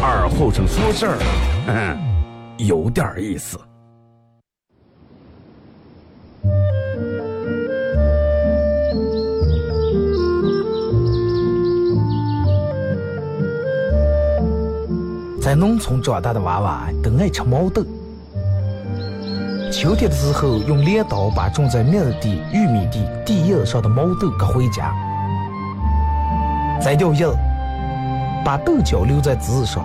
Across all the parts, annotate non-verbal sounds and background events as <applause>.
二后生说事儿，嗯，有点意思。在农村长大的娃娃都爱吃毛豆。秋天的时候，用镰刀把种在麦地、玉米地地叶上的毛豆割回家，摘掉叶，把豆角留在枝上。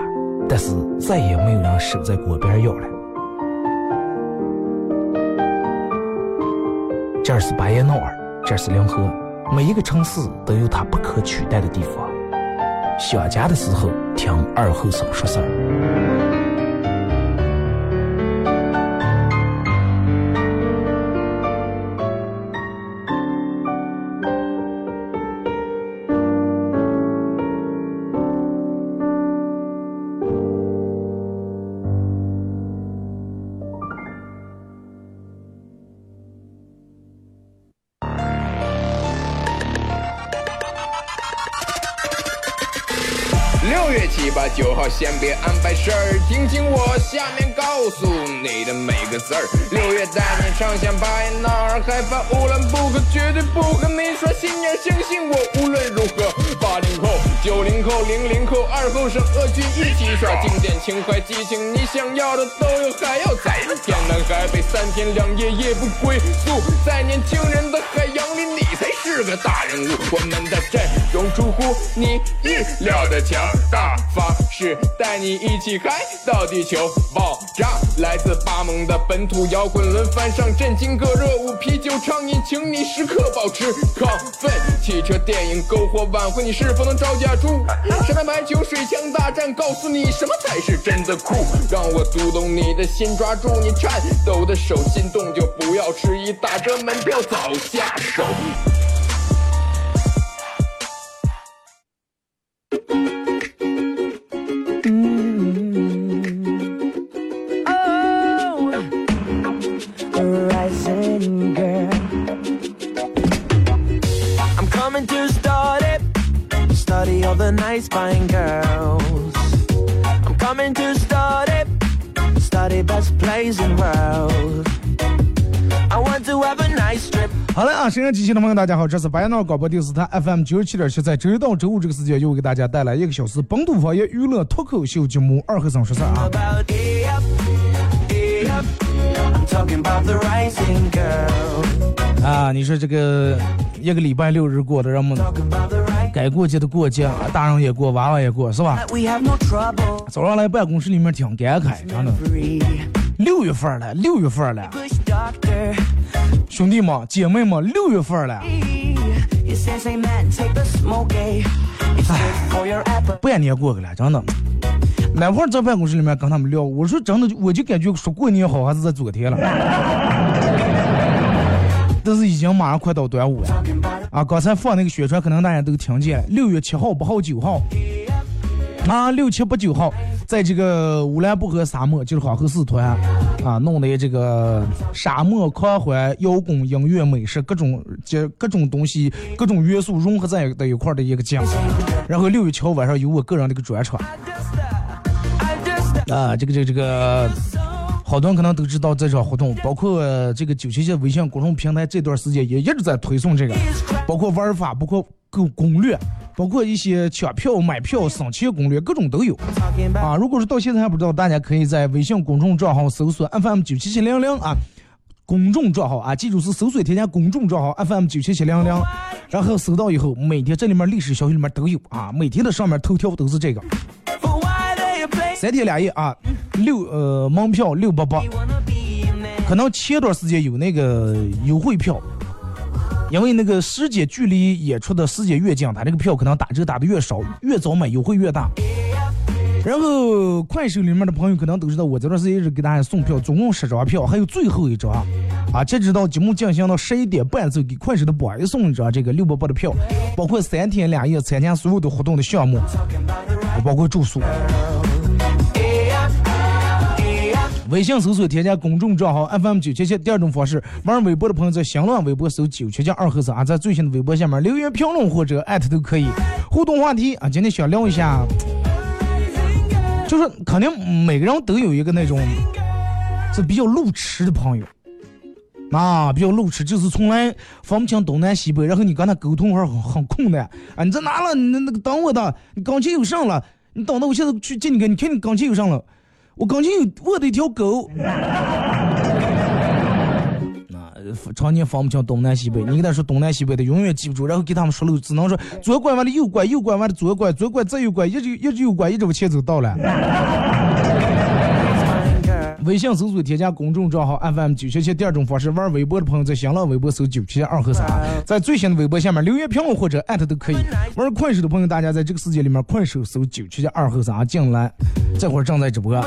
但是再也没有人守在锅边要了。这是巴彦淖尔，这是临河，每一个城市都有它不可取代的地方。想家的时候，听二后生说事儿。六月七八九号先别安排事儿，听听我下面告诉你的每个字儿。六月带你畅想巴彦淖尔，海拔乌兰布克，绝对不和你耍心眼，相信我，无论如何。八零后、九零后、零零后、二后生，恶剧一起耍，经典情怀激情，你想要的都有，还要再天南海北，三天两夜夜不归宿，在年轻人的海洋里，你是个大人物。我们的阵容出乎你意料的强大方。是带你一起嗨到地球爆炸，来自巴蒙的本土摇滚轮番上阵，劲歌热舞，啤酒畅饮，请你时刻保持亢奋。汽车电影篝火晚会，你是否能招架住？沙滩排球水枪大战，告诉你什么才是真的酷。让我读懂你的心，抓住你颤抖的手，心动就不要迟疑，打折门票早下手。机器的朋友，大家好，这是白闹广播电视台 FM 九十七点七，在周一到周五这个时间，又给大家带来一个小时本土方言娱乐脱口秀节目《二和尚说事啊》。啊，你说这个一个礼拜六日过的，让我们该过节的过节，大人也过，娃娃也过，是吧？早上来办公室里面挺感慨，真的。六月份了，六月份了，兄弟们、姐妹们，六月份了。哎半年过去了，真的。那会儿在办公室里面跟他们聊，我说真的，我就感觉说过年好还是在昨天了。<laughs> 但是已经马上快到端午了啊！刚才放那个宣传，可能大家都听见。六月七号、八号、九号，啊，六七八九号，在这个乌兰布和沙漠，就是黄河四团啊，弄的这个沙漠狂欢、摇滚、音乐、美食，各种这各种东西、各种元素融合在在一块的一个节目。然后六月七号晚上有我个人的一个专场。啊，这个这个这个，好多人可能都知道这场活动，包括这个九七七微信公众平台这段时间也一直在推送这个，包括玩法，包括购攻略，包括一些抢票、买票、省钱攻略，各种都有。啊，如果是到现在还不知道，大家可以在微信公众账号搜索 FM 九七七零零啊，公众账号啊，记住是搜索添加公众账号 FM 九七七零零，然后搜到以后，每天这里面历史消息里面都有啊，每天的上面头条都是这个。三天两夜啊，六呃门票六八八，可能前段时间有那个优惠票，因为那个时间距离演出的时间越近，他这个票可能打折打的越少，越早买优惠越大。然后快手里面的朋友可能都知道，我这段时间一直给大家送票，总共十张票，还有最后一张啊，截止到节目进行到十一点半之后，给快手的榜一送一张这个六八八的票，包括三天两夜参加所有的活动的项目，包括住宿。微信搜索添加公众账号 FM 九七七。第二种方式，玩微博的朋友在新浪微博搜九七七二和三，在最新的微博下面留言评论或者艾特都可以。互动话题啊，今天想聊一下，就是肯定每个人都有一个那种是比较路痴的朋友，啊，比较路痴，就是从来分不清东南西北，然后你跟他沟通还很很困难啊。你在哪了？你那个等我的，你钢琴又上了，你等到我现在去接你个，你看你钢琴又上了。我刚才有我的一条狗，<laughs> 那常年分不清东南西北，你跟他说东南西北的永远记不住，然后给他们说了只能说左拐弯的右拐，右拐弯的左拐，左拐再右拐，一直一直右拐，一直往前走到了。微信搜索添加公众账号 FM 九七七。第二种方式，玩微博的朋友在新浪微博搜九七七二和三，在最新的微博下面留言评论或者艾特都可以。玩快手的朋友，大家在这个世界里面快手搜九七七二和三进来，这会儿正在直播。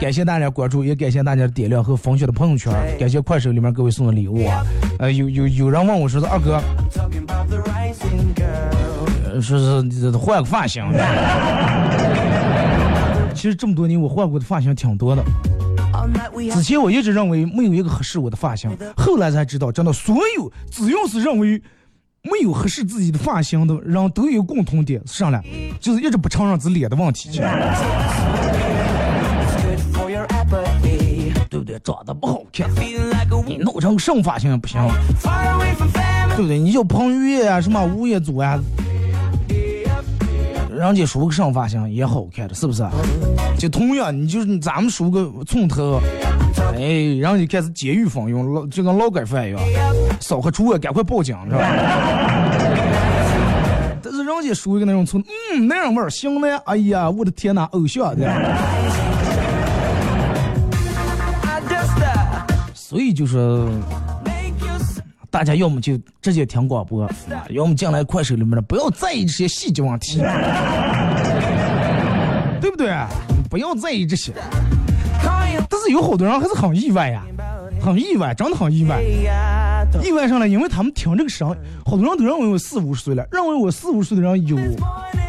感谢大家关注，也感谢大家的点亮和分享的朋友圈。感谢快手里面各位送的礼物啊！呃，有有有人问我说是二哥，说是换个发型。<laughs> 其实这么多年我换过的发型挺多的。之前我一直认为没有一个合适我的发型，后来才知道，真的所有只要是认为没有合适自己的发型的人都有共同点，上来就是一直不承认自己脸的问题，对不对？长得不好看，你弄成什么发型也不行，对不对？你叫彭于晏啊，什么吴彦祖啊。人家梳个上发型也好看的，是不是？就同样，你就是咱们梳个寸头，哎，人家开始监狱风用，老就跟劳改犯一样，扫黑除恶，赶快报警，是吧？<laughs> 但是人家梳一个那种寸，嗯，那样味儿行呢。哎呀，我的天哪，偶像的。所以就是。大家要么就直接听广播，要么进来快手里面的，不要在意这些细节问题，<laughs> 对不对？不要在意这些。但是有好多人还是很意外呀，很意外，真的很意外。意外上来，因为他们听这个声，好多人都认为我四五十岁了，认为我四五十岁的人有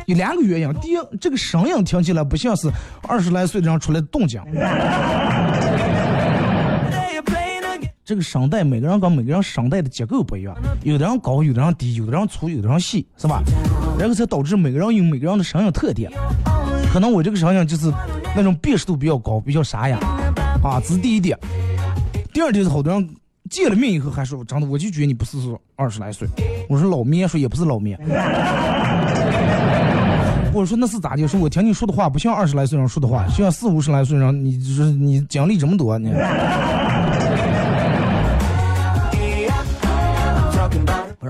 有两个原因：第一，这个声音听起来不像是二十来岁的人出来的动静。这个声带每个人跟每个人声带的结构不一样，有的人高，有的人低，有的人粗，有的人细，是吧？然后才导致每个人有每个人的声音特点。可能我这个声音就是那种辨识度比较高，比较沙哑，啊，这是第一点。第二点是好多人见了面以后还说，真的，我就觉得你不是说二十来岁。我说老面，说也不是老面。<laughs> 我说那是咋的？说我听你说的话不像二十来岁人说的话，像四五十来岁人，你就是你经历这么多呢。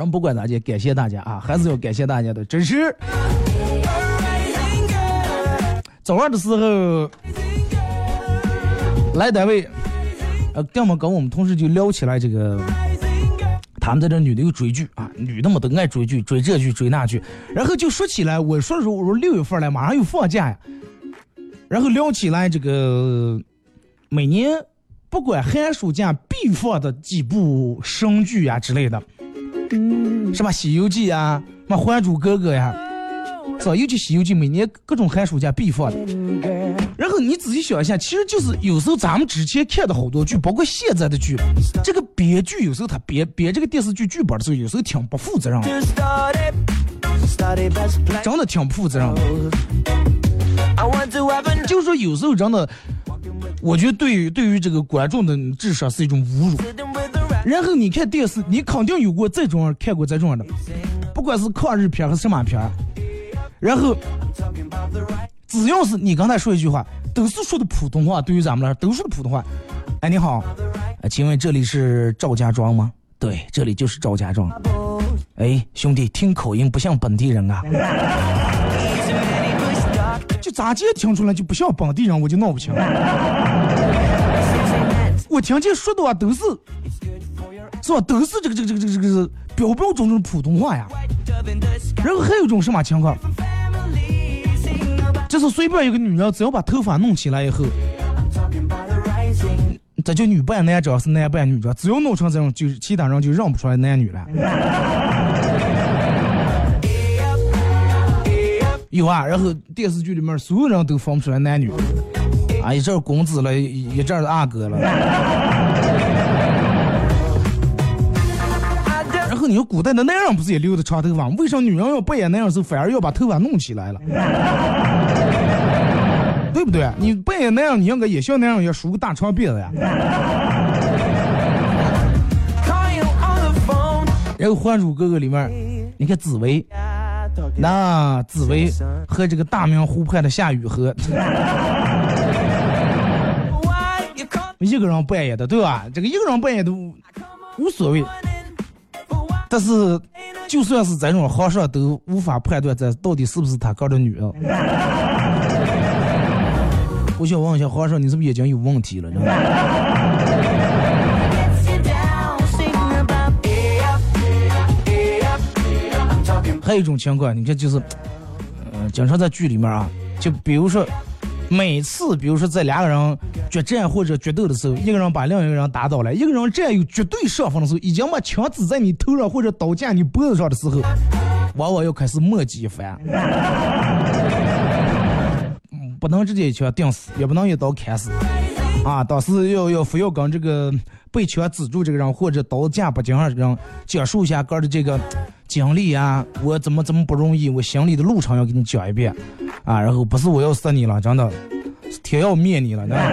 正不管咋地，感谢大家啊，还是要感谢大家的支持。早上的时候来单位，呃，要么跟我们同事就聊起来这个，他们在这女的又追剧啊，女的嘛都爱追剧，追这剧追那剧，然后就说起来，我说的时候我说六月份了，马上又放假呀，然后聊起来这个每年不管寒暑假必放的几部神剧啊之类的，什么《西游记》啊，什么《还珠格格》呀。是吧尤其《西游记》每年各种寒暑假必放的，然后你仔细想一下，其实就是有时候咱们之前看的好多剧，包括现在的剧，这个编剧有时候他编编这个电视剧剧本的时候，有时候挺不负责任的，真的挺不负责任。就是说有时候真的，我觉得对于对于这个观众的智商是一种侮辱。然后你看电视，你肯定有过这种看过这种的，不管是抗日片还是什么片。然后，只要是你刚才说一句话，都是说的普通话。对于咱们来说，都说的普通话。哎，你好，请问这里是赵家庄吗？对，这里就是赵家庄。哎，兄弟，听口音不像本地人啊。<laughs> 就咋接听出来就不像本地人，我就闹不清。我听见说的话都是，是吧？都是这个这个这个这个这个标标准准普通话呀。然后还有一种什么情况？就是随便一个女人，只要把头发弄起来以后，这就女扮男装是男扮女装，只要弄成这种，就是其他人就认不出来男女了。有啊，然后电视剧里面所有人都分不出来男女，啊，一阵公子了，一阵阿哥了。后你说古代的男人不是也留的长头发？为啥女人要扮演男人时候反而要把头发弄起来了？<laughs> 对不对？你扮演男人，你应该也像男人一样梳个大长辫子呀。然后《还珠格格》里面，你看紫薇，那紫薇和这个大明湖畔的夏雨荷，<laughs> 一个人扮演的，对吧？这个一个人扮演都无所谓。但是，就算是这种皇上都无法判断这到底是不是他哥的女儿。我想问一下皇上，你是不是眼睛有问题了？还有一种情况，你看就是，嗯，经常在剧里面啊，就比如说。每次，比如说在两个人决战或者决斗的时候，一个人把另一个人打倒了，一个人占有绝对上风的时候，已经把枪指在你头上或者刀架你脖子上的时候，往往要开始墨迹一番。不能直接一枪定死，也不能一刀砍死，啊，当时要要非要跟这个被枪指住这个人或者刀架不上这个人讲述一下哥的这个经历啊，我怎么怎么不容易，我心里的路程要给你讲一遍。啊，然后不是我要杀你了，真的，天要灭你了，真的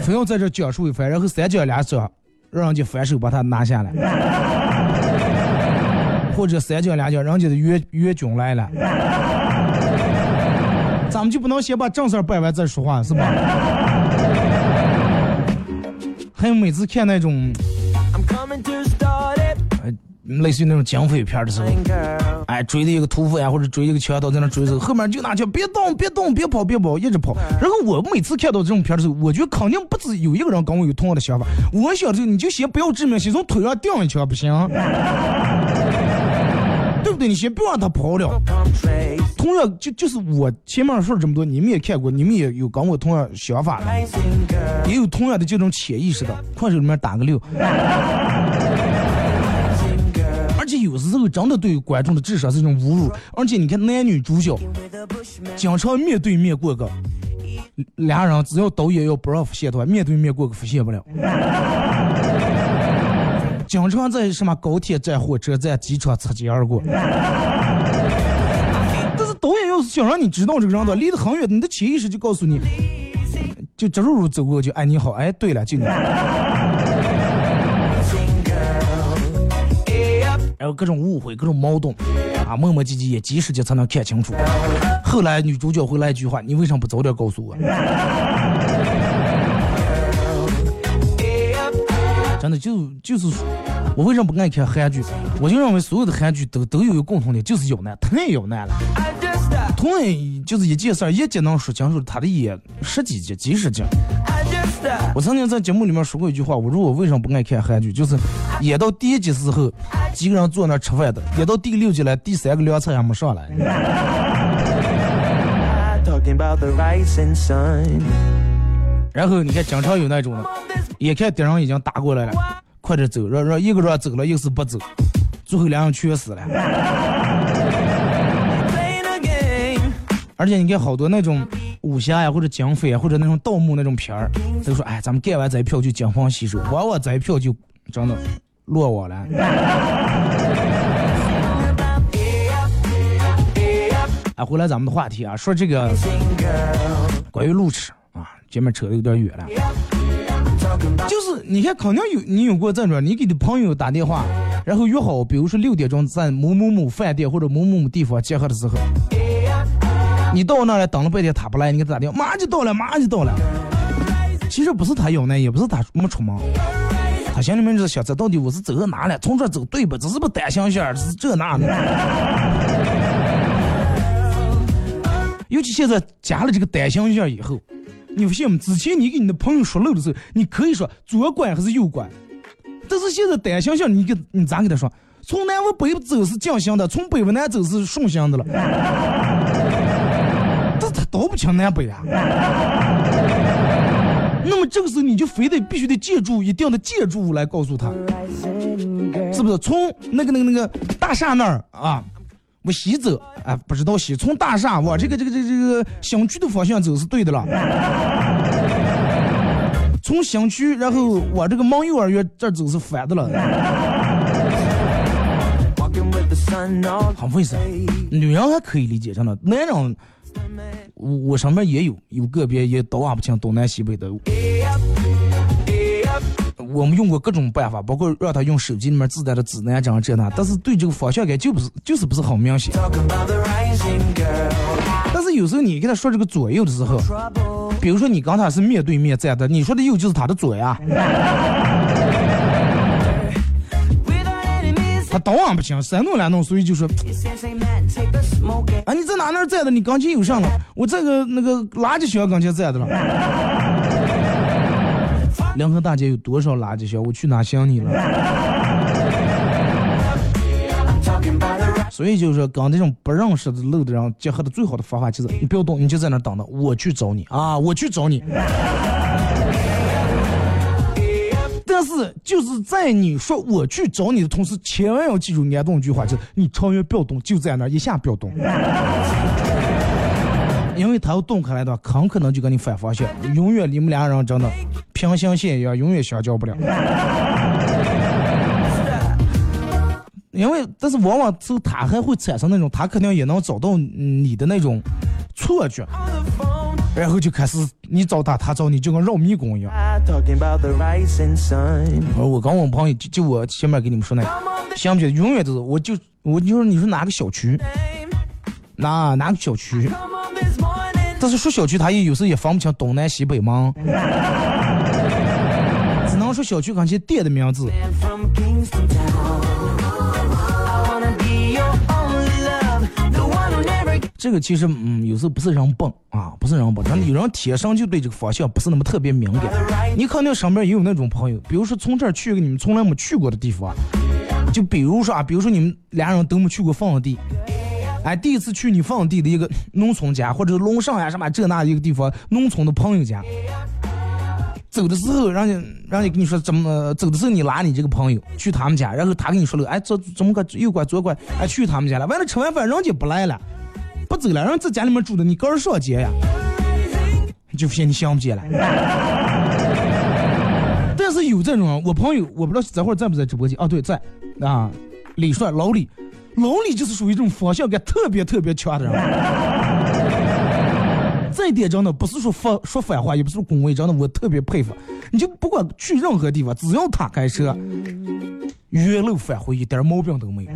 <laughs> 非要在这讲述一番，然后三讲两讲，让人家反手把他拿下来，<laughs> 或者三讲两讲，人家的援援军来了，咱们就不能先把正事办完再说话，是吧？<laughs> 还有每次看那种。类似于那种警匪片的时候，哎，追的一个屠夫呀，或者追一个强盗在那追的时候，后面就拿枪别动，别动，别跑，别跑，一直跑。然后我每次看到这种片的时候，我觉得肯定不止有一个人跟我有同样的想法。我想着你就先不要致命，先从腿上钉一枪不行？<laughs> 对不对？你先不让他跑了。同样，就就是我前面说了这么多，你们也看过，你们也有跟我同样想法的，也有同样的这种潜意识的，快手里面打个六。而且有时候真的对观众的智商是一种侮辱。而且你看男女主角经常面对面过个，俩人只要导演要不让浮现的话，面对面过个浮现不了。<laughs> 经常在什么高铁站、火车站、机场擦肩而过。<laughs> 但是导演要是想让你知道这个人的离得很远，你的潜意识就告诉你，就直入入走过去，哎你好，哎对了就你。各种误会，各种矛盾，啊，磨磨唧唧也几时间才能看清楚。后来女主角回来一句话：“你为什么不早点告诉我？” <laughs> 真的就就是我为什么不爱看韩剧？我就认为所有的韩剧都都有一个共同点，就是要难，太要难了。同样就是一件事儿，一集能说清楚他的演十几集、几十集。我曾经在节目里面说过一句话，我说我为什么不爱看韩剧？就是演到第一集时候，几个人坐那儿吃饭的；演到第六集了，第三个凉菜还没上来。然后你看，经常有那种的，眼看敌人已经打过来了，快点走，让让一个人走了，一个是不走，最后两人全死了。而且你看好多那种武侠呀，或者警匪啊，或者那种盗墓那种片儿，都说哎，咱们干完这一票就惊慌失手，往往这一票就真的落网了。哎，回来咱们的话题啊，说这个关于路痴啊，前面扯的有点远了。就是你看，肯定有你有过这种，你给你朋友打电话，然后约好，比如说六点钟在某某某饭店或者某某某地方集合的时候。你到那了等了半天，他不来，你给他打电话，马上就到了，马上就到了。其实不是他要难，也不是他没出门，他心里面就是想这到底我是走到哪了，从这走对不？这是不单行线，是这那的。尤其现在加了这个单行线以后，你发现吗？之前你给你的朋友说路的时候，你可以说左拐还是右拐，但是现在单行线，你给你咋给他说？从南往北走是降行的，从北往南走是顺行的了。<laughs> 这他都不清南北啊，那么这个时候你就非得必须得借助一定的建筑物来告诉他，是不是？从那个那个那个大厦那儿啊，往西走，啊，不知道西，从大厦往这个这个这个这个小区的方向走是对的了。从小区然后往这个蒙幼儿园这儿走是反的了。很费事？女人还可以理解，真的，男人。我我上面也有有个别也都不清东南西北的，我们用过各种办法，包括让他用手机里面自带的指南针这那，但是对这个方向感就不是就是不是很明显。但是有时候你跟他说这个左右的时候，比如说你刚才是面对面站的，你说的右就是他的左呀。<laughs> 他当然不行，三弄两弄，所以就说，啊，你在哪那儿站的？你钢琴有上了，我这个那个垃圾箱刚才站的了。<laughs> 两河大街有多少垃圾箱？我去哪想你了？<laughs> 所以就是说，跟这种不认识的路的人结合的最好的方法就是，你不要动，你就在那等着，我去找你啊，我去找你。但是就是在你说我去找你的同时，千万要记住安东一句话，就是你超越不要动，就在那儿一下不要动，<laughs> 因为他要动开来的话，很可能就跟你反方向，永远你们俩人真的平行线一样，永远相交不了。<laughs> 因为但是往往之后他还会产生那种，他肯定也能找到你的那种错觉。然后就开始你找他，他找你，就跟绕迷宫一样。我刚我朋友就就我前面给你们说那，想不起来，永远都是我就我就说你说哪个小区，哪哪个小区？但是说小区，他也有时候也分不清东南西北嘛，只能说小区刚些店的名字。这个其实，嗯，有时候不是人笨啊，不是人笨，真的有人天生就对这个方向不是那么特别敏感。你肯定身边也有那种朋友，比如说从这儿去一个你们从来没去过的地方，就比如说啊，比如说你们俩人都没去过放地，哎，第一次去你放地的一个农村家，或者龙上呀什么这那一个地方，农村的朋友家，走的时候，人家人家跟你说怎么走的时候，你拉你这个朋友去他们家，然后他跟你说了，哎，这怎么个右拐左拐，哎，去他们家了，完了吃完饭人家不来了。不走了，人在家里面住的，你个人上街呀，就嫌你想不见了。但是有这种，我朋友，我不知道这会儿在不在直播间？啊，对，在啊。李帅，老李，老李就是属于这种方向感特别特别强的人。<laughs> 这一点真的不是说说说反话，也不是恭维，真的我特别佩服。你就不管去任何地方，只要他开车，原路返回一点毛病都没有。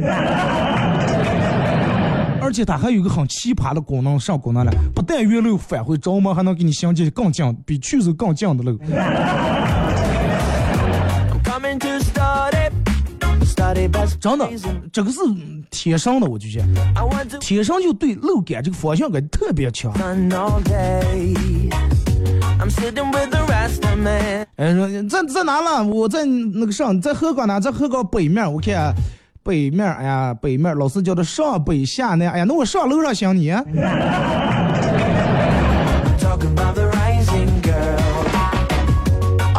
而且它还有个很奇葩的功能，啥功能呢？不但原路返回，着魔还能给你相接更近，比去时更近的路。真的，这个是天生的，我就觉得，天生就对路感这个方向感特别强。哎，说在在哪了？我在那个上，在河港呢，在河港北面。我看北面，哎呀，北面老师叫他上北下南。哎呀，那我上楼上想你。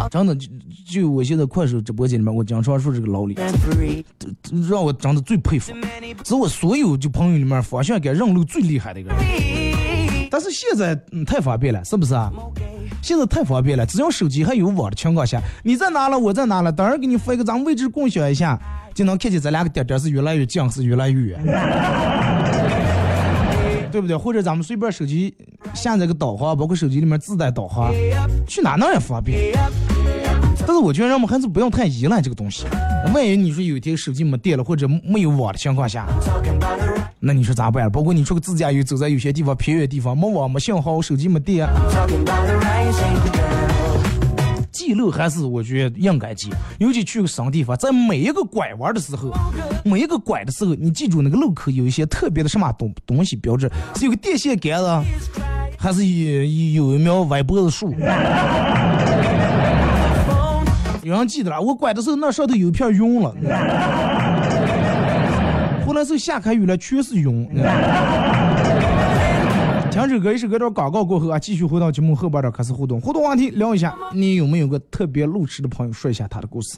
真的就就我现在快手直播间里面，我经常说这个老李，让我真的最佩服，是我所有就朋友里面方向感认路最厉害的一个人。但是现在嗯太方便了，是不是啊？现在太方便了，只要手机还有网的情况下，你在哪了，我在哪了，等会儿给你发一个咱们位置共享一下，就能看见咱俩个点点是越来越近，是越来越远，<laughs> 对不对？或者咱们随便手机下载个导航，包括手机里面自带导航，去哪哪也方便。但是我觉得人们还是不用太依赖这个东西。万一你说有一天手机没电了，或者没有网的情况下，那你说咋办？包括你出个自驾游，走在有些地方偏远地方，没网没信号，手机没电，路还是我觉得应该记。尤其去个什么地方，在每一个拐弯的时候，每一个拐的时候，你记住那个路口有一些特别的什么东东西标志，是有个电线杆子，还是有有一苗歪脖子树？<laughs> 有人记得了，我拐的时候那上头有一片云了。<laughs> 后来是下开雨了，全是云。听首歌，一首歌段广告过后啊，继续回到节目后半段开始互动。互动话题聊一下，你有没有个特别路痴的朋友？说一下他的故事。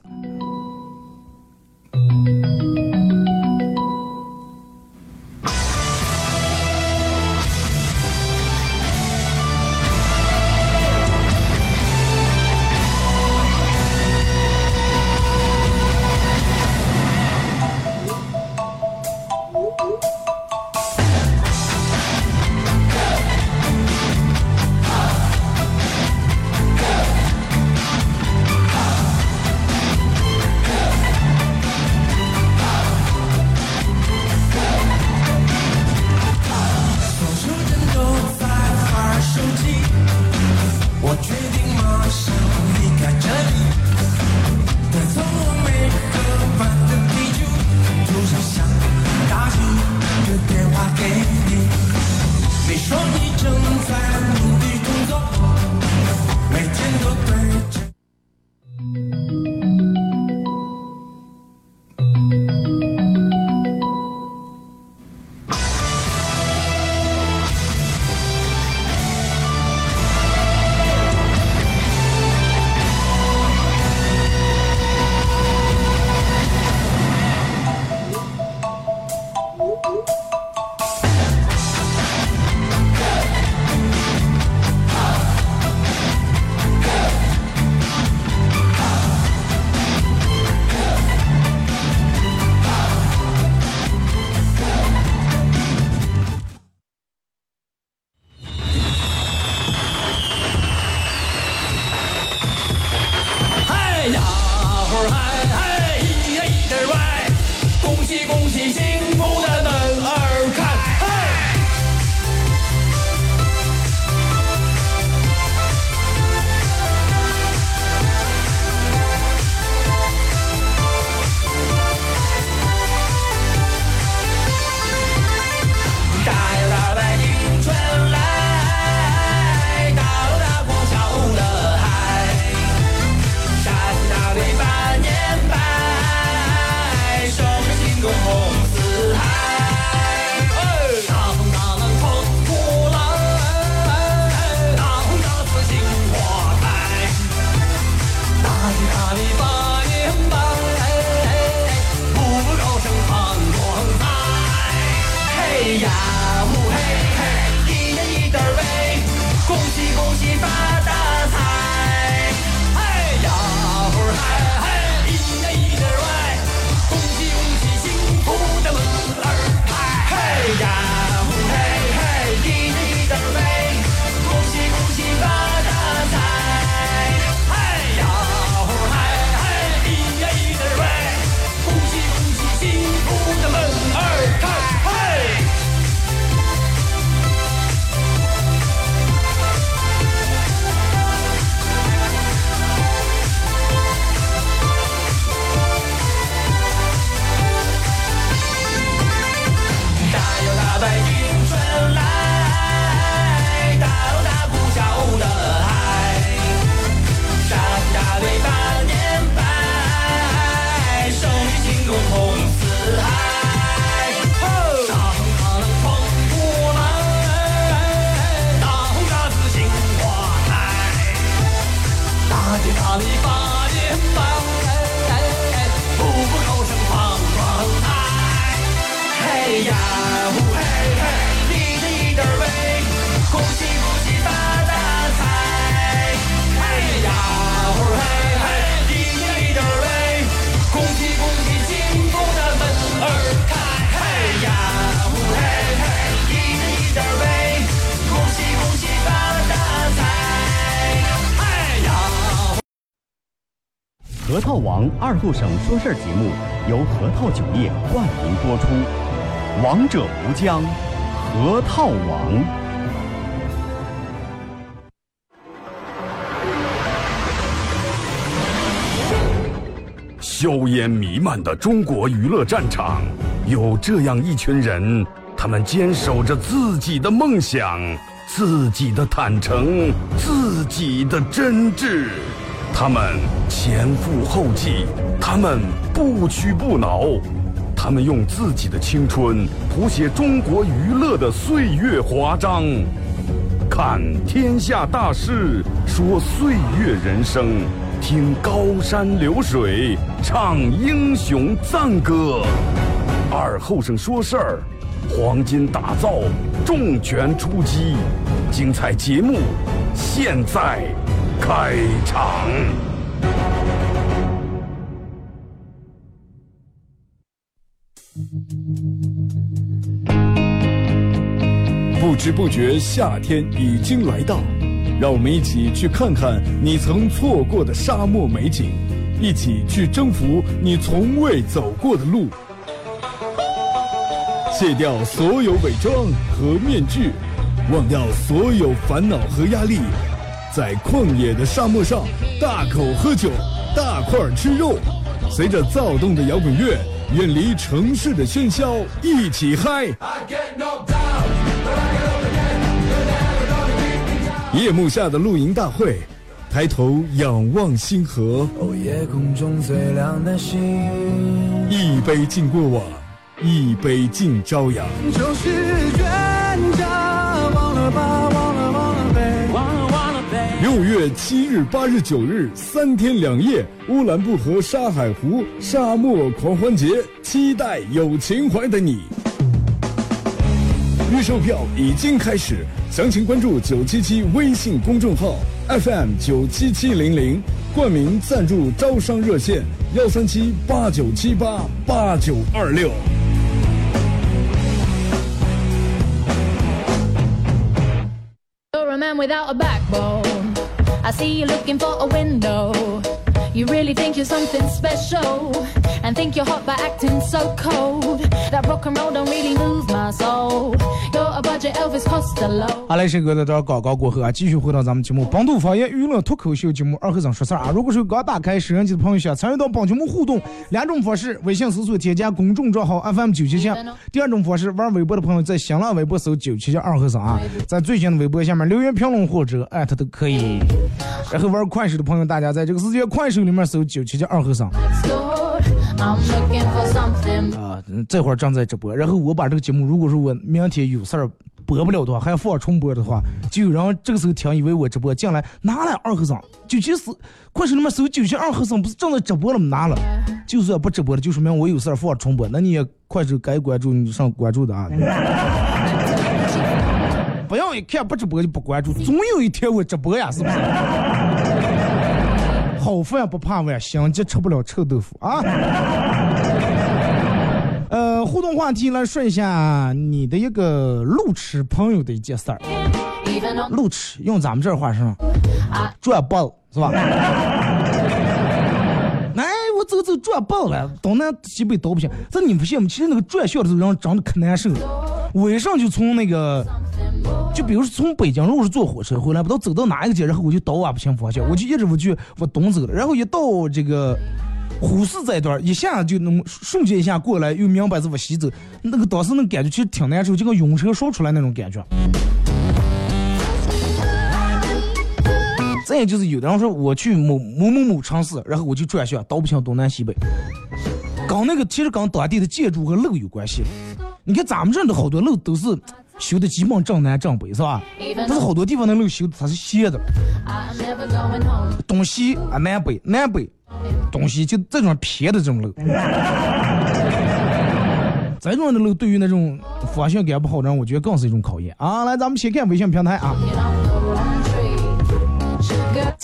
核桃王二后省说事儿节目由核桃酒业冠名播出，王者无疆，核桃王。硝烟弥漫的中国娱乐战场，有这样一群人，他们坚守着自己的梦想，自己的坦诚，自己的真挚。他们前赴后继，他们不屈不挠，他们用自己的青春谱写中国娱乐的岁月华章。看天下大事，说岁月人生，听高山流水，唱英雄赞歌。二后生说事儿，黄金打造，重拳出击，精彩节目现在开场。不知不觉，夏天已经来到，让我们一起去看看你曾错过的沙漠美景，一起去征服你从未走过的路，卸掉所有伪装和面具，忘掉所有烦恼和压力，在旷野的沙漠上大口喝酒，大块吃肉，随着躁动的摇滚乐，远离城市的喧嚣，一起嗨！夜幕下的露营大会，抬头仰望星河，哦，夜空中最亮的星，一杯敬过往，一杯敬朝阳。就是冤家，忘了吧，六月七日、八日、九日三天两夜，乌兰布和沙海湖沙漠狂欢节，期待有情怀的你。预售票已经开始，详情关注九七七微信公众号 FM 九七七零零，冠名赞助招商热线幺三七八九七八八九二六。Without a backbone. I see you looking for a window. You really think you're something special and think you're hot by acting so cold. That rock and roll don't really move my soul. You're a budget Elvis Costello. 好嘞，这个在这儿广告过后啊，继续回到咱们节目《本土方言娱乐脱口秀节目》二和尚说事儿啊。如果是刚打开收音机的朋友，想参与到本节目互动，两种方式：微信搜索添加公众账号 FM 九七七；第二种方式，玩微博的朋友在新浪微博搜九七七二和尚啊，在最新的微博下面留言评论或者艾特都可以。然后玩快手的朋友，大家在这个世界快手里面搜九七七二和尚啊，这会儿正在直播。然后我把这个节目，如果说我明天有事儿播不了的话，还要放重播的话，就有人这个时候听，以为我直播进来拿了二和尚，九七四快手里面搜九七二和尚，不是正在直播了吗？拿了，就算不直播了，就说明我有事儿放重播，那你也快手该关注你上关注的啊。不要一看不直播就不关注，总有一天我直播呀，是不是？好饭不怕晚，心急吃不了臭豆腐啊。<laughs> 呃，互动话题来说一下你的一个路痴朋友的一件事儿。路痴用咱们这儿话说，转爆是吧？走走转爆了，东南西北都不行。这你不信吗？其实那个转向的时候，让长得可难受了。我一上就从那个，就比如说从北京，如果是坐火车回来，不知道走到哪一个街，然后我就倒啊不行方向，我就一直我就往东走了，然后一到这个呼市这一段，一下就能瞬间一下过来，又明白是往西走，那个当时那感觉其实挺难受，就跟晕车说出来那种感觉。再也就是有的人说我去某某某某城市，然后我就转向，倒不清东南西北，跟那个其实跟当地的建筑和路有关系。你看咱们这儿的好多路都是修的基本正南正北是吧？但是好多地方的路修的它是斜的，东西啊南北南北东西就这种偏的这种路。这种的路对于那种方向感不好的人，我觉得更是一种考验啊！来，咱们先看微信平台啊。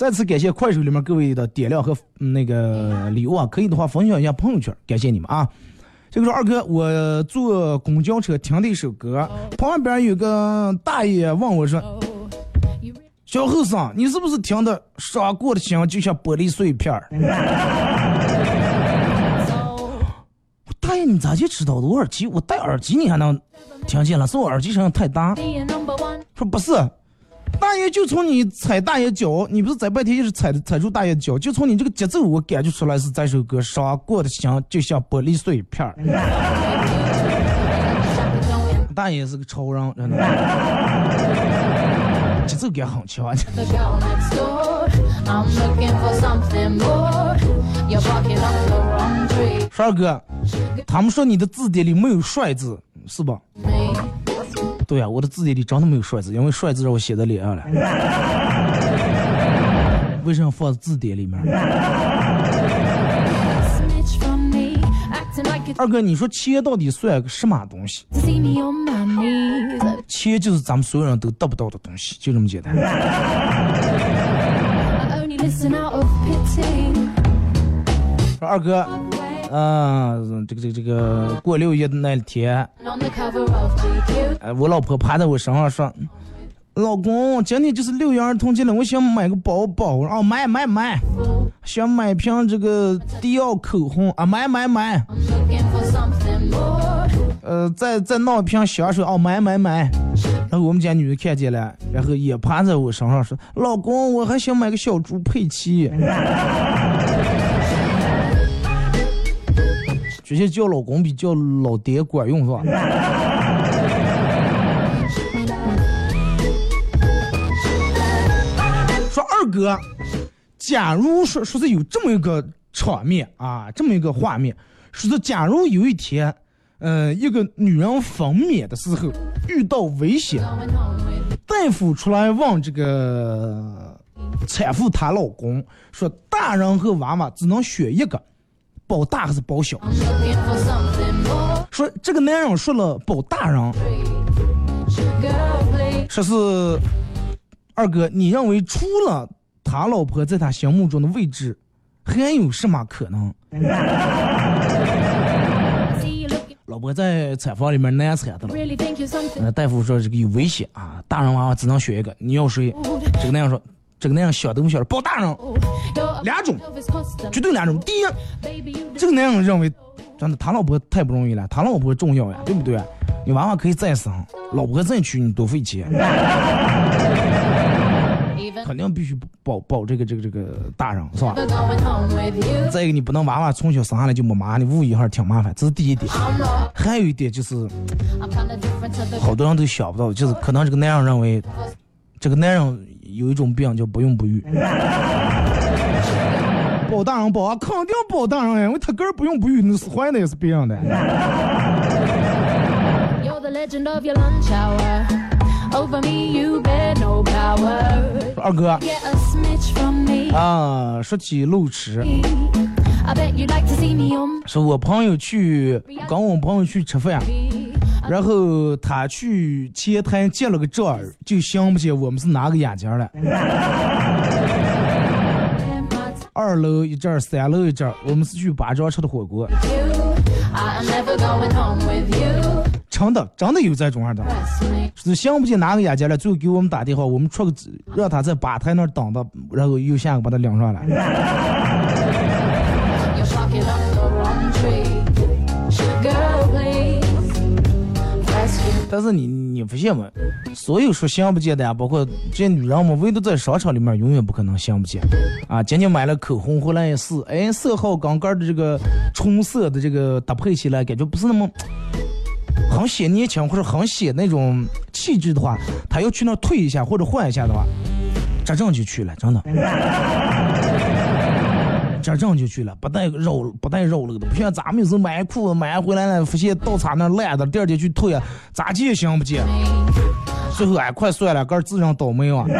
再次感谢快手里面各位的点亮和那个礼物啊，可以的话分享一下朋友圈，感谢你们啊。这个二哥，我坐公交车听的一首歌，旁边有个大爷问我说，小后生，你是不是听的刷过的星，就像玻璃碎片？<laughs> 大爷，你咋就知道的？我耳机我戴耳机你还能听见了，是我耳机声音太大。说不是。大爷就从你踩大爷脚，你不是在半天一直踩踩住大爷脚，就从你这个节奏我感觉出来是这首歌伤过的心就像玻璃碎片。<laughs> 大爷是个超人，真的，节奏感很强。<laughs> 帅哥，他们说你的字典里没有帅字，是吧？对啊，我的字典里真的没有帅字，因为帅字让我写在脸上了。<laughs> 为什么放字典里面二哥，你说钱到底算个什么东西.钱就是咱们所有人都得不到的东西，就这么简单。说 <laughs> 二哥，啊、这个这个这个过六一的那天，On the cover of GQ. 呃，我老婆趴在我身上说：“老公，今天就是六一儿童节了，我想买个包包。”我说：“哦，买买买，想买瓶这个迪奥口红啊，买买买。呃，再再弄一瓶香水哦，买买买。”然后我们家女的看见了，然后也趴在我身上说：“老公，我还想买个小猪佩奇。” <laughs> 这些叫老公比叫老爹管用是吧？<laughs> 说二哥，假如说说是有这么一个场面啊，这么一个画面，说是假如有一天，呃，一个女人分娩的时候遇到危险，大夫出来问这个产妇她老公说，大人和娃娃只能选一个，保大还是保小.说这个男人说了保大人，说是二哥，你认为除了他老婆在他心目中的位置，还有什么可能.老婆在产房里面难产的了呃，大夫说这个有危险啊，大人娃娃只能选一个，你要谁.这个男人说，这个男人想都没想，保大人两种，绝对两种。第一，这个男人认为，真的他老婆太不容易了，他老婆重要呀，对不对？你娃娃可以再生，老婆再娶你多费钱，<laughs> 肯定必须保保这个这个这个大人是吧.再一个，你不能娃娃从小生下来就没妈，你误一下挺麻烦，这是第一点。还有一点就是好多人都想不到，就是可能这个男人认为，这个男人有一种病叫不孕不育。<laughs> 保大人保啊，肯定保大人哎，因为他个儿不孕不育，那是坏的也是病的。二哥，啊，说起路痴，说我朋友去跟我朋友去吃饭。然后他去前台借了个证儿，就想不起我们是哪个眼睛了。二楼一阵儿，三楼一阵儿，我们是去八庄吃的火锅，真的真的有这种样的，是想不起哪个眼睛了，最后给我们打电话，我们出个让他在吧台那儿等着，然后又下个把他领上来。但是你你不信吗？所有说相不见的呀，包括这些女人们，唯独在商场里面永远不可能相不见。啊，今天买了口红回来也是，哎，色号刚刚的这个冲色的这个搭配起来，感觉不是那么很显年轻或者很显那种气质的话，他要去那退一下或者换一下的话，这正就去了，真的。这正就去了，不带肉不带肉了的，不像咱们有时候买裤子买回来了，发现到他那烂的，第二天去退啊，咋接也行不见。<laughs> 最后哎，快算了，哥自认倒霉啊. <laughs>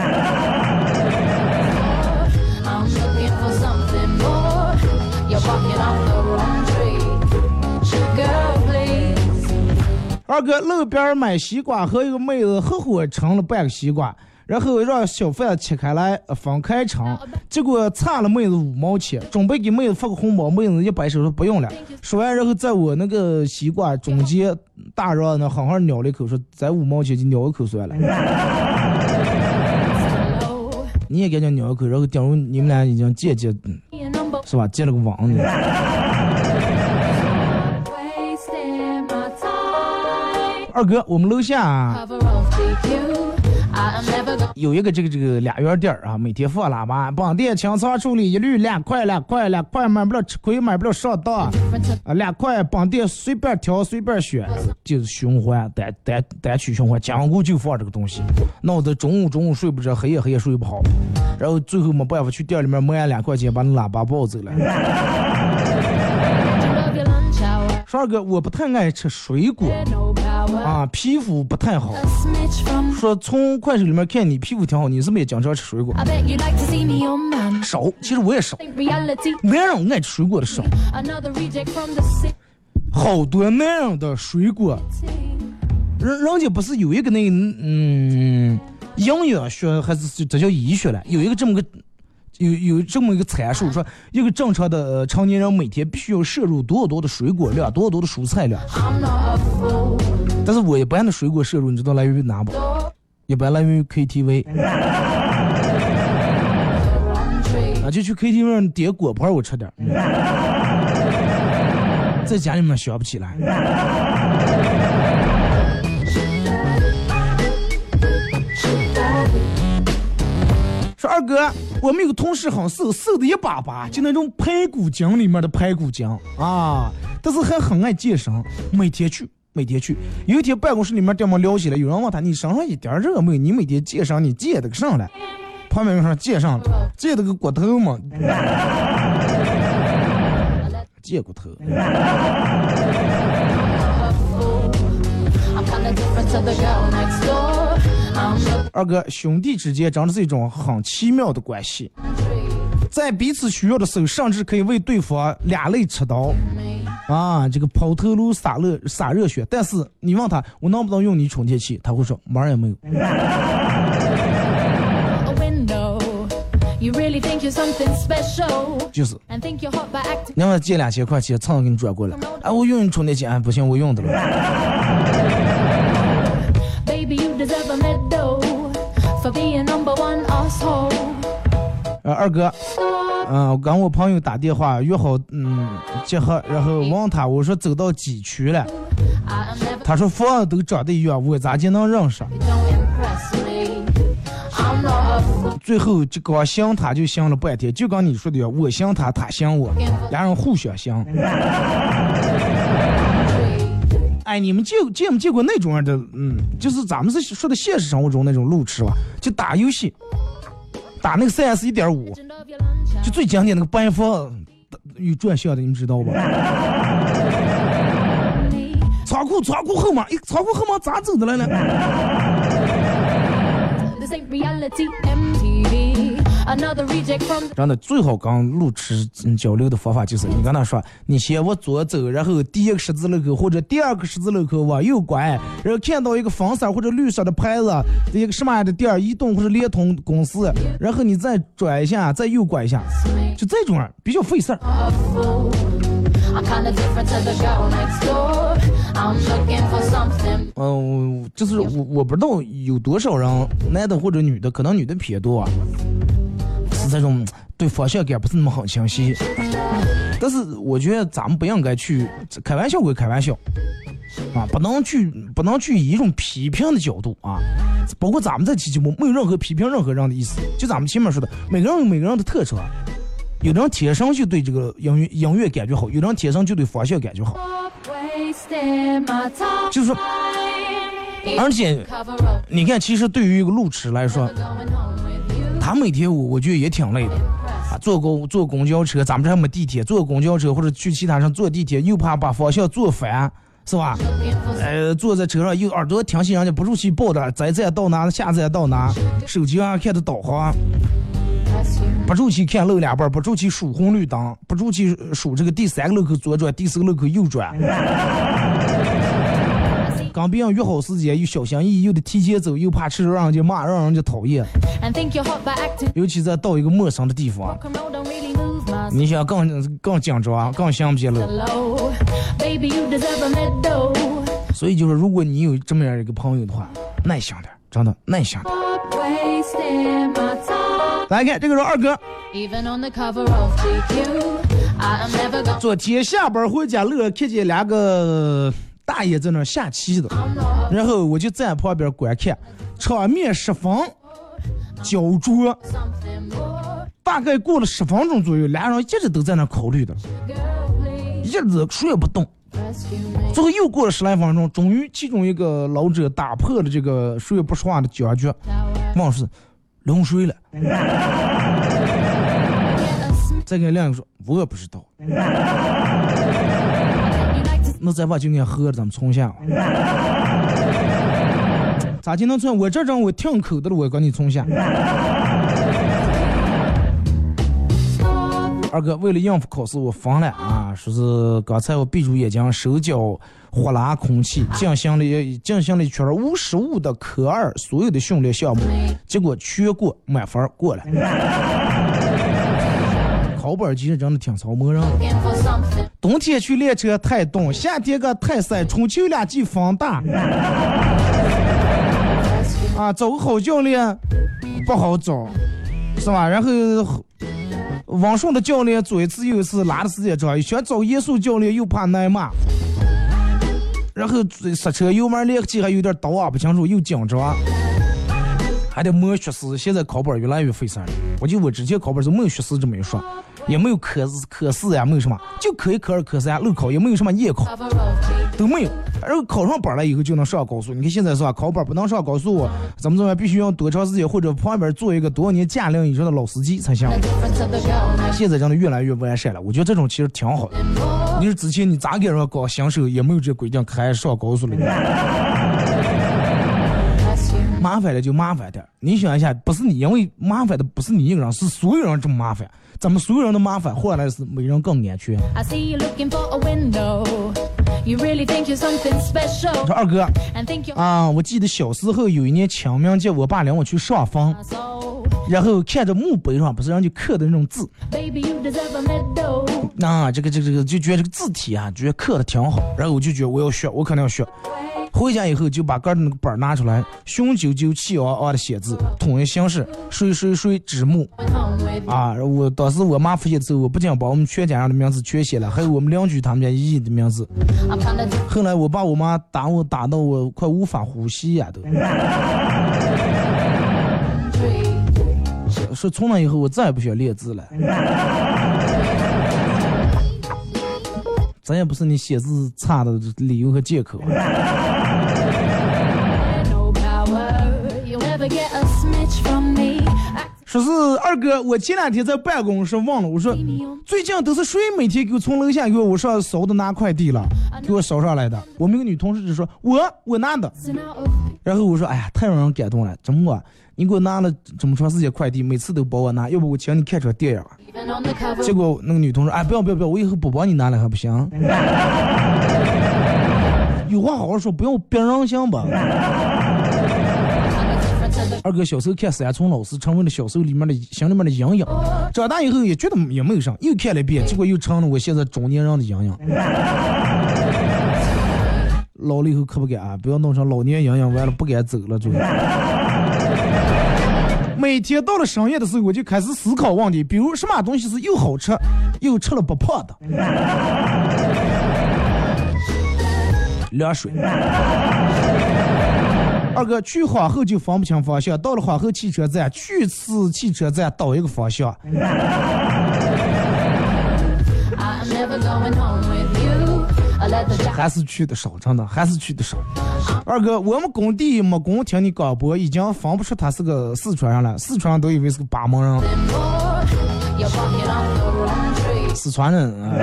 二哥路边买西瓜和一个妹子合伙盛了半个西瓜，然后让小贩切开来呃分开盛，结果差了妹子五毛钱，准备给妹子发个红包，妹子一摆手说不用了。说完，然后在我那个西瓜中间大热呢，狠狠咬了一口，说再五毛钱就咬一口算了。你也赶紧咬一口，然后顶住你们俩已经结结，是吧？结了个网。二哥，我们楼下有一个这个这个俩元店儿啊，每天放喇叭，绑店清仓处理一律两块两块两块，买不了吃亏，买不了上当。啊，两块绑店随便挑随便选，就是循环单单单曲循环，讲过就放这个东西，闹得中午中午睡不着，黑夜黑夜睡不好，然后最后没办法去店里面摸俺两块钱把那喇叭抱走了。<laughs> 说二哥，我不太爱吃水果.啊，皮肤不太好。A 说从快手里面看你皮肤挺好，你是不是也经常吃水果.少，其实我也少。男人爱吃水果的少.好多男人的水果，人人家不是有一个那个嗯营养学还是这叫医学了，有一个这么个有有这么一个参数，说一个正常的呃成年人每天必须要摄入多少多的水果量，多少多的蔬菜量。但是我一般的水果摄入，你知道来源于哪不？一般来源于 KTV. <laughs> 啊，就去 KTV 上点果盘我吃点在家里面想不起来。说二哥，我们有个同事很瘦，瘦的一把把，就那种排骨精里面的排骨精啊，但是还很爱健身，每天去，每天去。有一天办公室里面这么聊起来，有人问他：“你身上一点热没有？你每天健身，你健的个上来？”旁边人说：“健上了，健的个骨头嘛。<laughs> ”健骨头。二哥，兄弟之间真的是一种很奇妙的关系，在彼此需要的时候，甚至可以为对方俩肋插刀啊，这个抛头颅洒热洒热血。但是你问他我能不能用你充电器，他会说门儿也没有。就是.你让他借两千块钱，蹭给你转过来。哎，我用你充电器，哎，不行，我用的了。呃，二哥，嗯、我跟我朋友打电话约好，嗯，集合，然后问他，我说走到几区了他说房子都长得一样，我咋就能认识.最后就光想他就想了半天，就跟你说的一样，我想他，他想我，俩人互相想。<laughs> 哎，你们见见没见过那种样的？嗯，就是咱们是说的现实生活中那种路痴吧？就打游戏，打那个 CS 一点五，就最经典那个班佛有转向的，你们知道吧？<laughs> 仓库仓库后门，仓库后门咋走的了呢？真的最好跟路痴嗯交流的方法就是，你跟他说，你先往左走，然后第一个十字路口或者第二个十字路口往右拐，然后看到一个粉色或者绿色的牌子，一个什么样的店儿，移动或者联通公司，然后你再转一下，再右拐一下，就这种啊，比较费事儿。嗯、就是我我不知道有多少人，男的或者女的，可能女的偏多啊，是这种对方向感不是那么很清晰。但是我觉得咱们不应该去开玩笑归开玩笑，啊，不能去不能去以一种批评的角度啊，包括咱们这期节目没有任何批评任何人的意思，就咱们前面说的，每个人有每个人的特长，有的人天生就对这个音乐音乐感觉好，有的人天生就对方向感觉好，就是说，而且你看，其实对于一个路痴来说，他每天我我觉得也挺累的。啊，坐公坐公交车，咱们这还没地铁，坐公交车或者去其他上坐地铁，又怕把方向坐反，是吧？呃，坐在车上又耳朵听信人家不住去报的，这站到哪，下站到哪，手机上看的导航，不住去看漏两半，不住去数红绿灯，不住去数这个第三个路口左转，第四个路口右转。跟别人约好时间，又小心翼翼，又得提前走，又怕吃着让人家骂，让人家讨厌。尤其在到一个陌生的地方你想更更紧张，更想不起来。所以就是，如果你有这么样一个朋友的话，耐心点，真的耐心点。来看这个是二哥昨天下班回家路上看见两个大爷在那下棋的，然后我就在旁边观看，场面十分焦灼，大概过了十分钟左右，俩人一直都在那考虑的，一直谁也不动。最后又过了十来分钟，终于其中一个老者打破了这个谁也不说话的僵局，问是龙水了。<laughs> 再跟另一个说，我也不知道。那咱把就俺喝了，咱们冲下。<laughs> 咋就能冲？我这张我挺口的了，我跟你冲下。二哥，为了应付考试，我疯了啊！说是刚才我闭住眼睛，手脚呼拉空气，进行了进行了一圈无实物的科二所有的训练项目，结果全过满分过了。<laughs> 考本其实真的挺操磨人。冬天去练车太冻，夏天个太晒，春秋两季风大。啊，找个好教练不好找，是吧？然后。王顺的教练左一次右一次拉的时间长，想找严肃教练又怕挨骂，然后刹车油门连气还有点刀啊不清楚又紧张，还得摸学时。现在考本越来越费事了。我就我之前考本是没有学时这么一说，也没有科科四呀，没有什么，就科一科二科三路考，也没有什么夜考，都没有。然后考上班了以后就能上高速。你看现在是吧？考本不能上高速，怎么怎么？必须要多长时间或者旁边坐一个多少年驾龄以上的老司机才行。现在真的越来越完善了，我觉得这种其实挺好的。你说之前你咋给人搞新手也没有这规定，开上高速了。麻烦了就麻烦点，你想一下，不是你，因为麻烦的不是你一个人，是所有人这么麻烦。咱们所有人的麻烦换来是没人更安全。我说二哥啊，我记得小时候有一年清明节，我爸领我去上坟，然后看着墓碑上不是人家刻的那种字，啊，这个这个这个就觉得这个字体啊，觉得刻的挺好，然后我就觉得我要学，我肯定要学。回家以后就把个那个本拿出来，雄赳赳气昂昂的写字，统一形式，谁谁谁之墓。啊！我当时我妈发现之后，我不仅把我们全家人的名字全写了，还有我们邻居他们家姨姨的名字。后来我爸我妈打我打到我快无法呼吸呀都。说从那以后我再也不想练字了。咱也不是你写字差的理由和借口。说是二哥，我前两天在办公室忘了，我说最近都是谁每天给我从楼下给我上扫的拿快递了，给我扫上来的。我们一个女同事就说，我我拿的。然后我说，哎呀，太让人感动了，怎么你给我拿了这么长时间快递，每次都帮我拿，要不我请你看场电影。结果那个女同事，哎，不要不要不要，我以后不帮你拿了还不行？<laughs> 有话好好说，不要别人行吧。二哥小时候看山村老师，成为了小时候里面的心里面的阴影。长大以后也觉得也没有啥，又看了一遍，结果又成了我现在中年人的阴影。老了以后可不敢啊，不要弄成老年阴影，完了不敢走了就。每天到了深夜的时候，我就开始思考问题，比如什么东西是又好吃又吃了不胖的？<laughs> 凉水。二哥去皇后就分不清方向，到了皇后汽车站，去次汽车站倒一个方向。<laughs> 还是去的少，真的还是去的少。二哥，我们工地没工听你广播，已经分不出他是个四川人了，四川人都以为是个巴蒙人。四川人啊。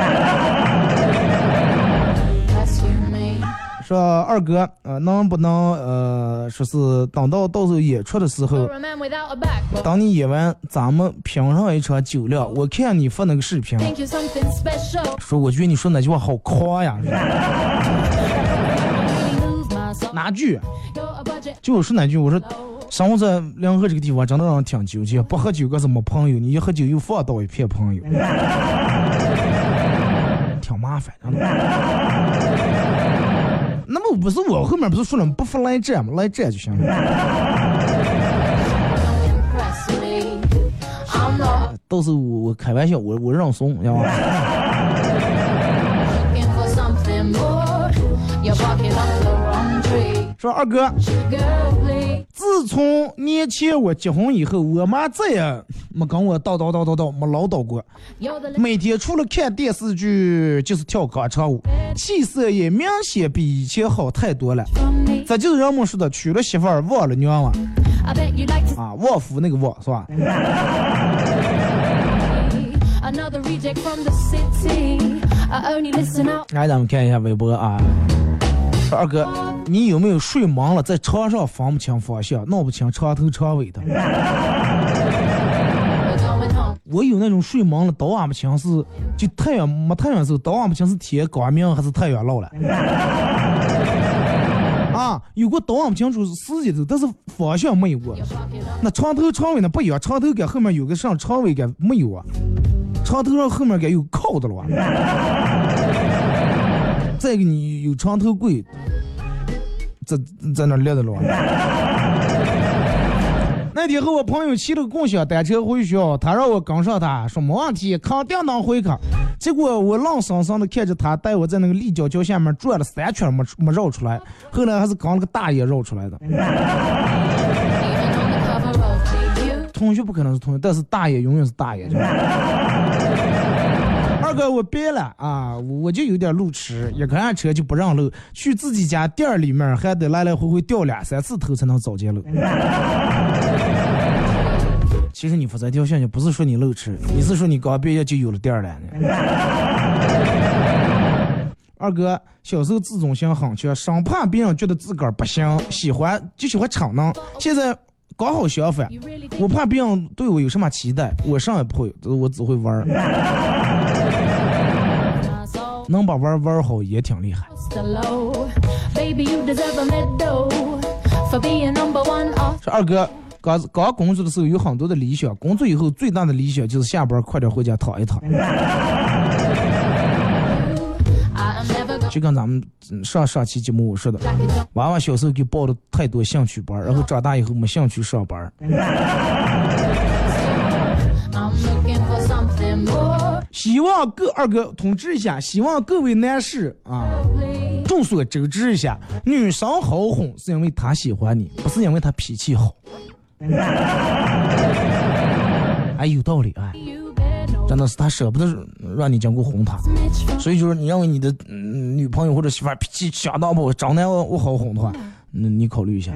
说二哥，呃，能不能呃，说是等到到时候演出的时候，等你演完，咱们拼上一场酒量。我看你发那个视频，说我觉得你说那句话好夸呀。哪句？就我说哪句？我说生活在临河这个地方，真的让人挺纠结。不喝酒可是没朋友，你一喝酒又放倒一片朋友，<laughs> 挺麻烦的。那么不是我后面不是说了不服来战吗？来战就行了。都是我我开玩笑，我我让怂，知道吗？说二哥.自从年前我结婚以后，我妈再也没跟我叨叨叨叨叨，没唠叨过。每天除了看电视剧就是跳广场舞，气色也明显比以前好太多了。这就是人们说的娶了媳妇儿忘了娘了啊，旺夫那个旺是吧.来，咱们看一下微博啊。说二哥，你有没有睡忙了，在床上分不清方向，弄不清床头床尾的. <laughs> 我有那种睡忙了，倒俺不清是就太阳没太阳时候，倒俺不清是天光明还是太阳落了。<laughs> 啊，有过倒俺不清楚时间的，但是方向没有过。那床头床尾呢不一样，床头杆后面有个上床尾杆没有啊？床头上后面杆有靠的了吧。<laughs> 再一个你有床头柜，在在那立的了啊。<laughs> 那天和我朋友骑了个共享单车回学校，他让我跟上他，说没问题，肯定能回去。结果我愣生生的看着他带我在那个立交桥下面转了三圈没没绕出来，后来还是跟了个大爷绕出来的。<laughs> 同学不可能是同学，但是大爷永远是大爷。<laughs> 哥，我别了啊，我就有点路痴，一开车就不让路，去自己家店儿里面还得来来回回掉两三次头才能找见路。其实你发这条信息不是说你路痴，你是说你刚毕业就有了店儿了呢。二哥小时候自尊心很强，生怕别人觉得自个儿不行，喜欢就喜欢逞能。现在刚好相反，我怕别人对我有什么期待，我啥也不会，我只会玩儿，能把玩玩好也挺厉害。说二哥，刚刚工作的时候有很多的理想，工作以后最大的理想就是下班快点回家躺一躺 <laughs> 就跟咱们嗯上上期节目我说的.娃娃小时候给报了太多兴趣班，然后长大以后没兴趣上班希望各二哥通知一下，希望各位男士啊，众所周知一下，女生好哄是因为她喜欢你，不是因为她脾气好。<laughs> 哎，有道理哎，真的是她舍不得让你经过哄她，所以就是你认为你的、女朋友或者媳妇脾气相当不好，长得我我好哄的话，那你考虑一下。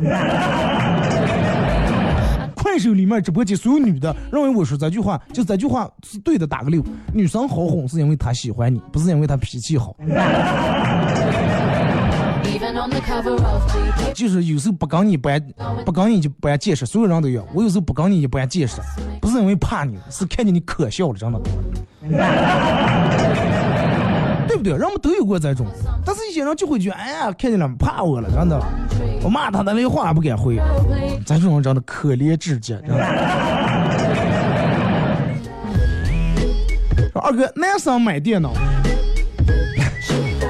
快手里面直播间所有女的认为我说这句话，就这句话是对的，打个六。女生好哄是因为她喜欢你，不是因为她脾气好。就是有时候不跟你不爱不跟你就不爱解释，所有人都有。我有时候不跟你也不爱解释，不是因为怕你，是看见你可笑了，真的。对不对？人们都有过这种，但是一些人就会觉得，哎呀，看见了怕我了，真的。我骂他，他连话也不敢回。咱这种人真的可怜至极，真的。说二哥，男生买电脑，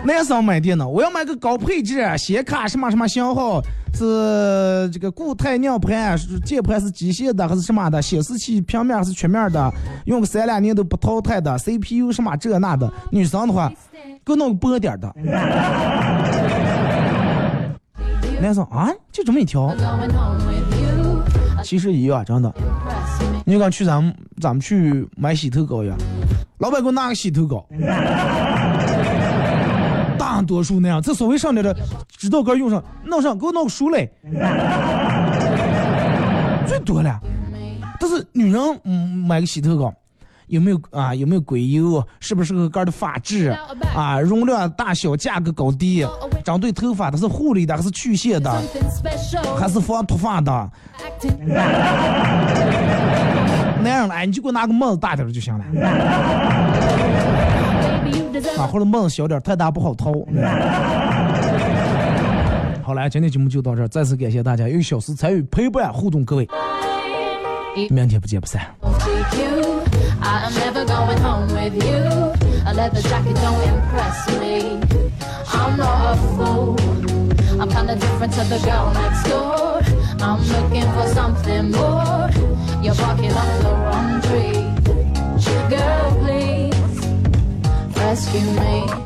男生买电脑，我要买个高配置，显卡什么什么型号，是这个固态硬盘，键盘是机械的还是什么的，显示器平面还是曲面的，用个三两年都不淘汰的，CPU 什么这那的。女生的话，给我弄个薄点的。男生啊，就这么一条，其实一样，真的。Impress me. 你刚去咱们咱们去买洗头膏呀，老板给我拿个洗头膏，多数那样，这稍微上点的指导杆用上，弄上给我弄个梳嘞，<laughs> 最多了。但是女人嗯买个洗头膏。有没有啊？有没有硅油？适不适合杆的发质？啊，容量大小、价格高低，针对头发它是护理的还是去屑的，还是防脱发的？Acting. <laughs> 那样的，哎，你就给我拿个帽子大点的就行了。啊，后的梦小点，太大不好掏。好了，今天节目就到这儿，再次感谢大家一个小时参与陪伴互动，各位，明天不见不散。I'm kinda different to the girl next door. I'm looking for something more. You're barking the wrong tree. rescue me.